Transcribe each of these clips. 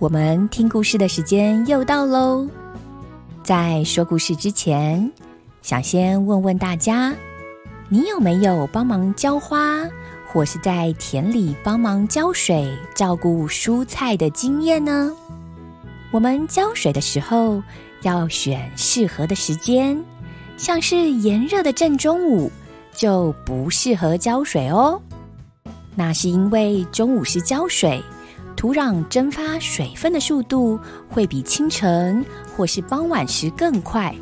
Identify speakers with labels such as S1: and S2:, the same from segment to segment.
S1: 我们听故事的时间又到喽。在说故事之前，想先问问大家，你有没有帮忙浇花，或是在田里帮忙浇水、照顾蔬菜的经验呢？我们浇水的时候要选适合的时间。像是炎热的正中午，就不适合浇水哦。那是因为中午是浇水，土壤蒸发水分的速度会比清晨或是傍晚时更快。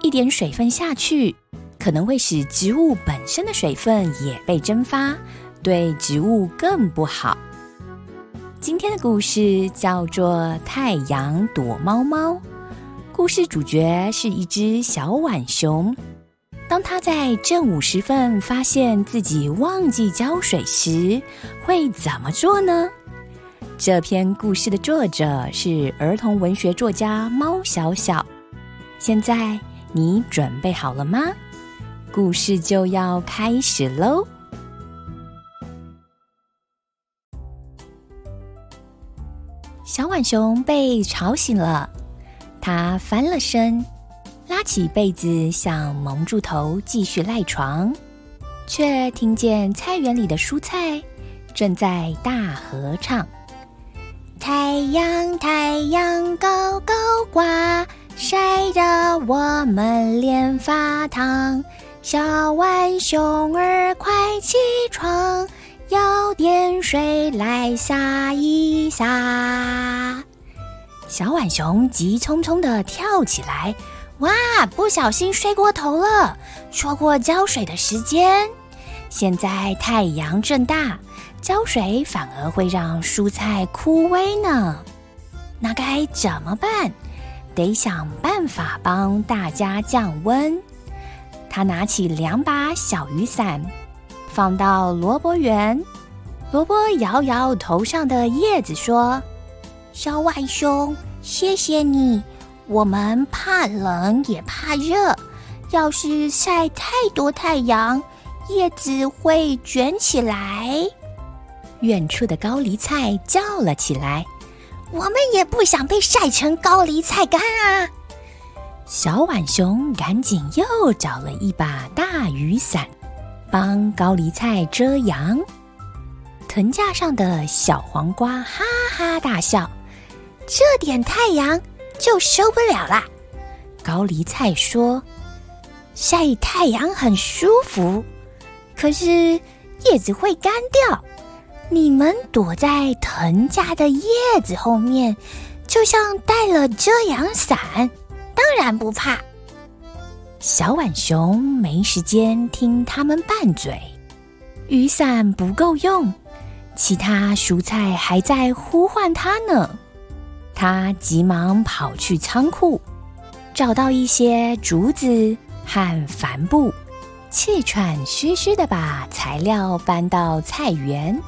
S1: 一点水分下去，可能会使植物本身的水分也被蒸发，对植物更不好。今天的故事叫做《太阳躲猫猫》。故事主角是一只小浣熊。当他在正午时分发现自己忘记浇水时，会怎么做呢？这篇故事的作者是儿童文学作家猫小小。现在你准备好了吗？故事就要开始喽！小浣熊被吵醒了。他翻了身，拉起被子想蒙住头继续赖床，却听见菜园里的蔬菜正在大合唱：“
S2: 太阳，太阳高高挂，晒得我们脸发烫。小浣熊儿快起床，舀点水来洒一洒。”
S1: 小浣熊急匆匆的跳起来，哇！不小心睡过头了，错过浇水的时间。现在太阳正大，浇水反而会让蔬菜枯萎呢。那该怎么办？得想办法帮大家降温。他拿起两把小雨伞，放到萝卜园。萝卜摇摇头上的叶子，说。
S2: 小浣熊，谢谢你。我们怕冷也怕热，要是晒太多太阳，叶子会卷起来。
S1: 远处的高丽菜叫了起来：“
S2: 我们也不想被晒成高丽菜干啊！”
S1: 小浣熊赶紧又找了一把大雨伞，帮高丽菜遮阳。藤架上的小黄瓜哈哈大笑。
S2: 这点太阳就受不了啦！
S1: 高丽菜说：“
S2: 晒太阳很舒服，可是叶子会干掉。你们躲在藤架的叶子后面，就像带了遮阳伞，当然不怕。”
S1: 小浣熊没时间听他们拌嘴，雨伞不够用，其他蔬菜还在呼唤它呢。它急忙跑去仓库，找到一些竹子和帆布，气喘吁吁的把材料搬到菜园，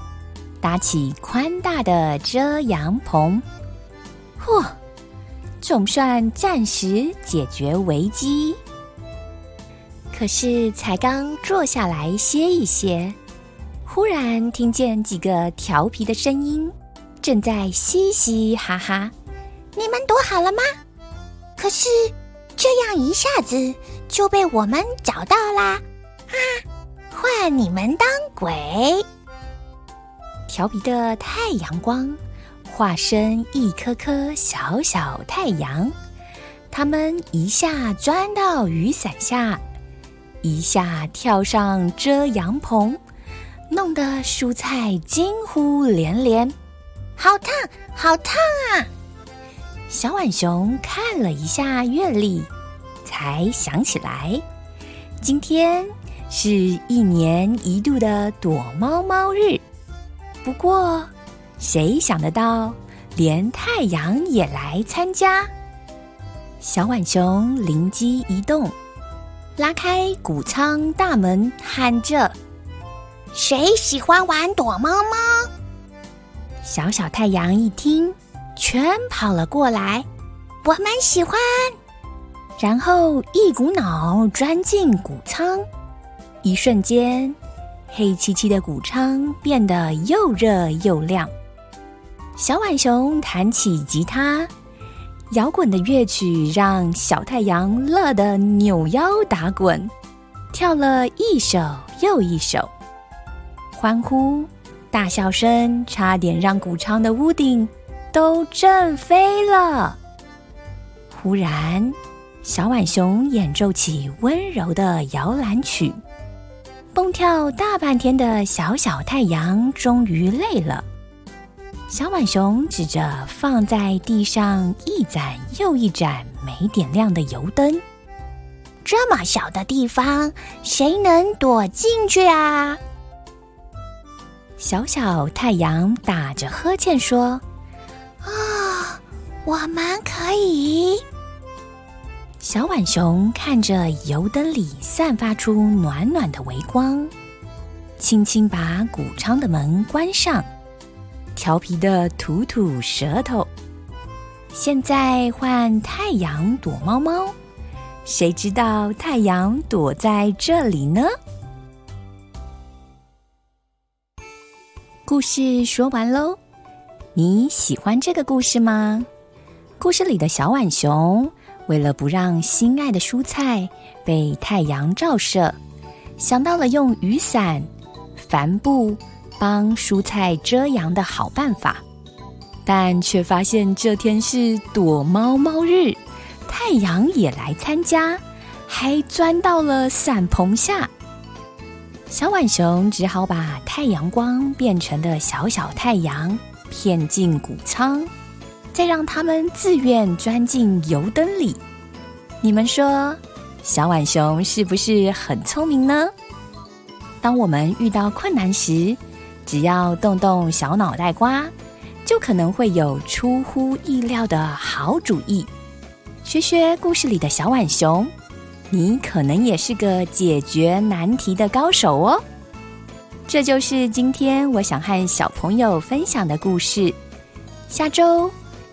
S1: 搭起宽大的遮阳棚。嚯，总算暂时解决危机。可是才刚坐下来歇一歇，忽然听见几个调皮的声音。正在嘻嘻哈哈，
S2: 你们躲好了吗？可是这样一下子就被我们找到啦！啊，换你们当鬼！
S1: 调皮的太阳光化身一颗颗小小太阳，它们一下钻到雨伞下，一下跳上遮阳棚，弄得蔬菜惊呼连连。
S2: 好烫，好烫啊！
S1: 小浣熊看了一下月历，才想起来，今天是一年一度的躲猫猫日。不过，谁想得到，连太阳也来参加。小浣熊灵机一动，拉开谷仓大门，喊着：“
S2: 谁喜欢玩躲猫猫？”
S1: 小小太阳一听，全跑了过来。
S2: 我们喜欢。
S1: 然后一股脑钻进谷仓，一瞬间，黑漆漆的谷仓变得又热又亮。小浣熊弹起吉他，摇滚的乐曲让小太阳乐得扭腰打滚，跳了一首又一首，欢呼、大笑声差点让谷仓的屋顶都震飞了。忽然。小浣熊演奏起温柔的摇篮曲，蹦跳大半天的小小太阳终于累了。小浣熊指着放在地上一盏又一盏没点亮的油灯：“
S2: 这么小的地方，谁能躲进去啊？”
S1: 小小太阳打着呵欠说：“
S2: 啊，我们可以。”
S1: 小浣熊看着油灯里散发出暖暖的微光，轻轻把谷仓的门关上，调皮的吐吐舌头。现在换太阳躲猫猫，谁知道太阳躲在这里呢？故事说完喽，你喜欢这个故事吗？故事里的小浣熊。为了不让心爱的蔬菜被太阳照射，想到了用雨伞、帆布帮蔬菜遮阳的好办法，但却发现这天是躲猫猫日，太阳也来参加，还钻到了伞棚下。小浣熊只好把太阳光变成的小小太阳骗进谷仓。再让他们自愿钻进油灯里，你们说，小浣熊是不是很聪明呢？当我们遇到困难时，只要动动小脑袋瓜，就可能会有出乎意料的好主意。学学故事里的小浣熊，你可能也是个解决难题的高手哦。这就是今天我想和小朋友分享的故事。下周。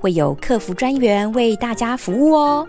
S1: 会有客服专员为大家服务哦。